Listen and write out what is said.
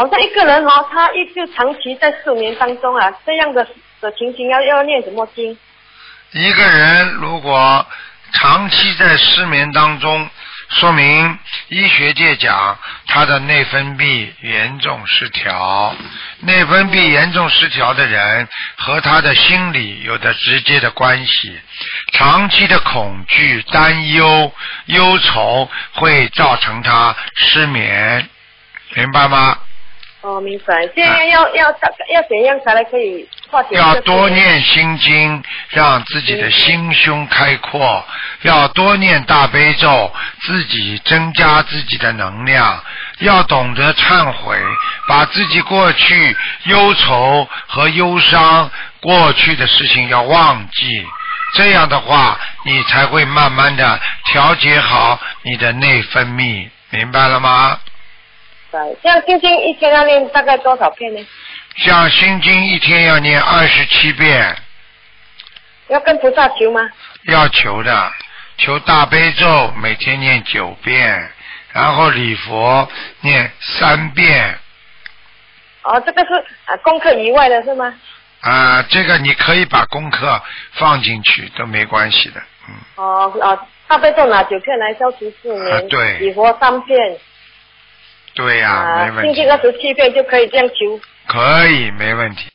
好像一个人哦，他一就长期在失眠当中啊，这样的的情形要要念什么经？一个人如果长期在失眠当中，说明医学界讲他的内分泌严重失调。内分泌严重失调的人和他的心理有着直接的关系。长期的恐惧、担忧、忧愁会造成他失眠，明白吗？哦，明白。这样要要要怎样才能可以化解？要多。念心经，让自己的心胸开阔；要多念大悲咒，自己增加自己的能量；要懂得忏悔，把自己过去忧愁和忧伤、过去的事情要忘记。这样的话，你才会慢慢的调节好你的内分泌，明白了吗？对，这样心经一天要念大概多少遍呢？像心经一天要念二十七遍，要跟菩萨求吗？要求的，求大悲咒每天念九遍，然后礼佛念三遍。哦，这个是啊功课以外的是吗？啊，这个你可以把功课放进去都没关系的，嗯，哦哦，大悲咒拿九片来消除失眠，啊对礼佛三片，对呀、啊没，问题心经，二十七遍就可以这样求。可以没问题。